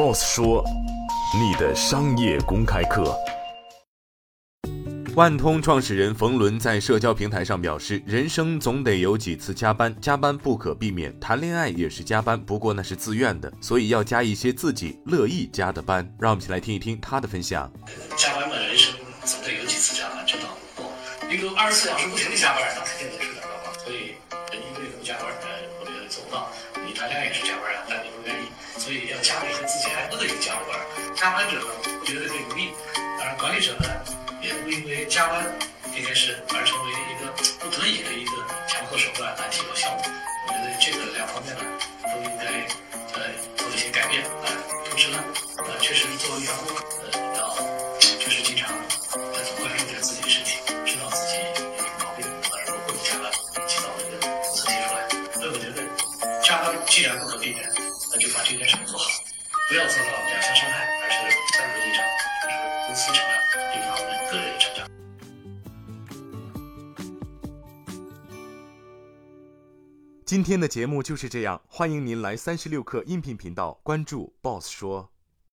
，Boss 说，你的商业公开课。万通创始人冯仑在社交平台上表示：“人生总得有几次加班，加班不可避免，谈恋爱也是加班，不过那是自愿的，所以要加一些自己乐意加的班。”让我们一起来听一听他的分享。加班嘛，人生总得有几次加班，知道不？一个二十四小时不停的加班，那肯定得出点状况。所以人一个月不加班，我觉得做不到。你谈恋爱也是加班啊，但你不愿意，所以要加一些自己还乐意加的班。加班者呢，我觉得很有利，当然管理者呢。也不因为加班这件事而成为一个不得已的一个强迫手段来提高效率。我觉得这个两方面呢都应该呃做一些改变啊。同时呢，呃，确实作为员工呃要就是经常关注着自己的身体，知道自己有什么毛病，而不加班，及早的一个检测提出来。所以我觉得加班既然不可避免，那就把这件事做好，不要做到两相伤害，而是三个立场，就是公司成长，一方面。个人成长。今天的节目就是这样，欢迎您来三十六课音频频道关注 Boss 说。